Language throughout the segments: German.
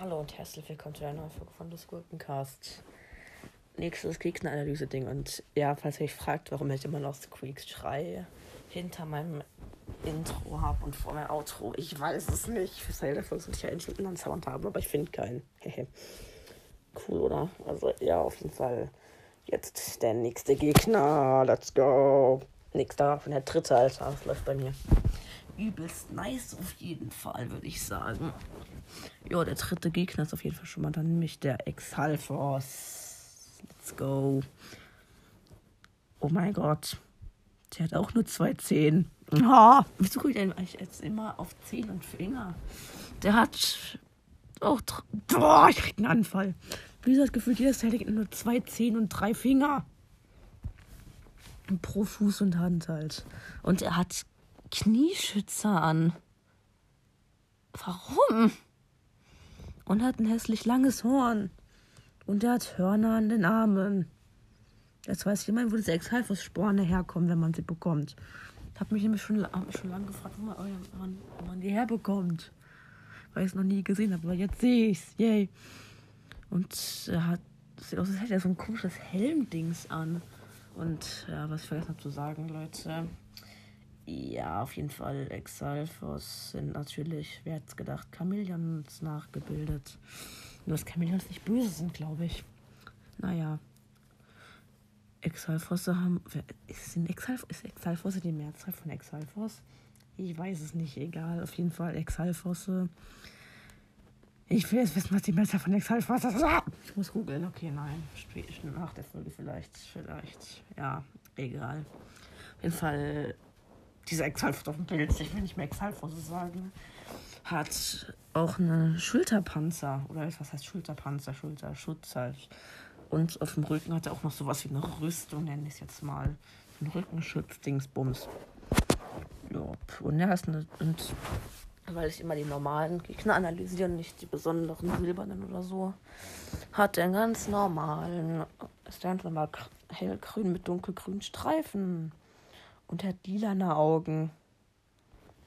Hallo und herzlich willkommen zu einer neuen Folge von Das Gurkencast. Nächstes Gegneranalyse-Ding. Und ja, falls ihr euch fragt, warum ich immer noch Squeaks Schrei hinter meinem Intro habe und vor meinem Outro, ich weiß es nicht. Für Teil Folge sollte ich ja endlich einen Sound haben, aber ich finde keinen. cool, oder? Also ja, auf jeden Fall. Jetzt der nächste Gegner. Let's go. Nächster von der dritte, Alter. Das läuft bei mir. Übelst nice auf jeden Fall, würde ich sagen. Ja, der dritte Gegner ist auf jeden Fall schon mal dann nämlich der Exalfos. Let's go. Oh mein Gott. Der hat auch nur zwei Zehen. Oh, wieso gucke ich denn eigentlich jetzt immer auf Zehen und Finger? Der hat auch. Boah, ich krieg einen Anfall. Wieso das Gefühl, jedes Teil nur zwei Zehen und drei Finger. Pro Fuß und Hand halt. Und er hat Knieschützer an. Warum? und hat ein hässlich langes Horn. Und er hat Hörner an den Armen. Jetzt weiß jemand, wo diese Exhalfus-Sporne herkommen, wenn man sie bekommt. Ich habe mich nämlich schon, hab mich schon lange gefragt, wo man, wann, wo man die herbekommt. Weil ich es noch nie gesehen habe. Aber jetzt sehe ich es. Yay. Und er hat, sieht aus, als hätte er so ein komisches Helmdings an. Und ja, was ich vergessen habe zu sagen, Leute. Ja, auf jeden Fall. Exalfos sind natürlich, wer hätte gedacht, Chameleons nachgebildet. Nur dass Chameleons nicht böse sind, glaube ich. Naja. Exalfosse haben. Ist, Exalf, ist Exalfosse die Mehrzahl von Exalfos? Ich weiß es nicht, egal. Auf jeden Fall Exalfosse. Ich will jetzt wissen, was die Mehrzahl von Exalfosse ist. Ich muss googeln. Okay, nein. Nach der Folge vielleicht. Vielleicht. Ja, egal. Auf jeden Fall dieser Exhalfos auf dem Bild, ich will nicht mehr Exhalfos sagen, hat auch eine Schulterpanzer. Oder was heißt Schulterpanzer? Schulterschutz halt. Und auf dem Rücken hat er auch noch sowas wie eine Rüstung, nenne ich es jetzt mal. Ein Rückenschutz-Dingsbums. Ja, und er ist eine. Und weil ich immer die normalen Gegner analysiere, nicht die besonderen silbernen oder so, hat einen ganz normalen. Ist der einfach mal hellgrün mit dunkelgrünen Streifen und hat lilane Augen.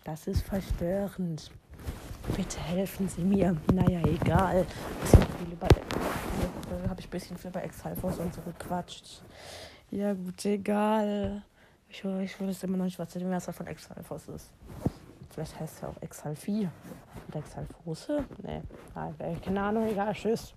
Das ist verstörend. Bitte helfen Sie mir. Naja, egal. Habe ich ein bisschen viel bei Exhalfos und so gequatscht. Ja, gut, egal. Ich, ich weiß immer noch nicht, was die Mehrzahl von Exhalfos ist. Vielleicht heißt es ja auch Exhalfie. Oder Exhalfose? Nee, keine Ahnung, egal. Tschüss.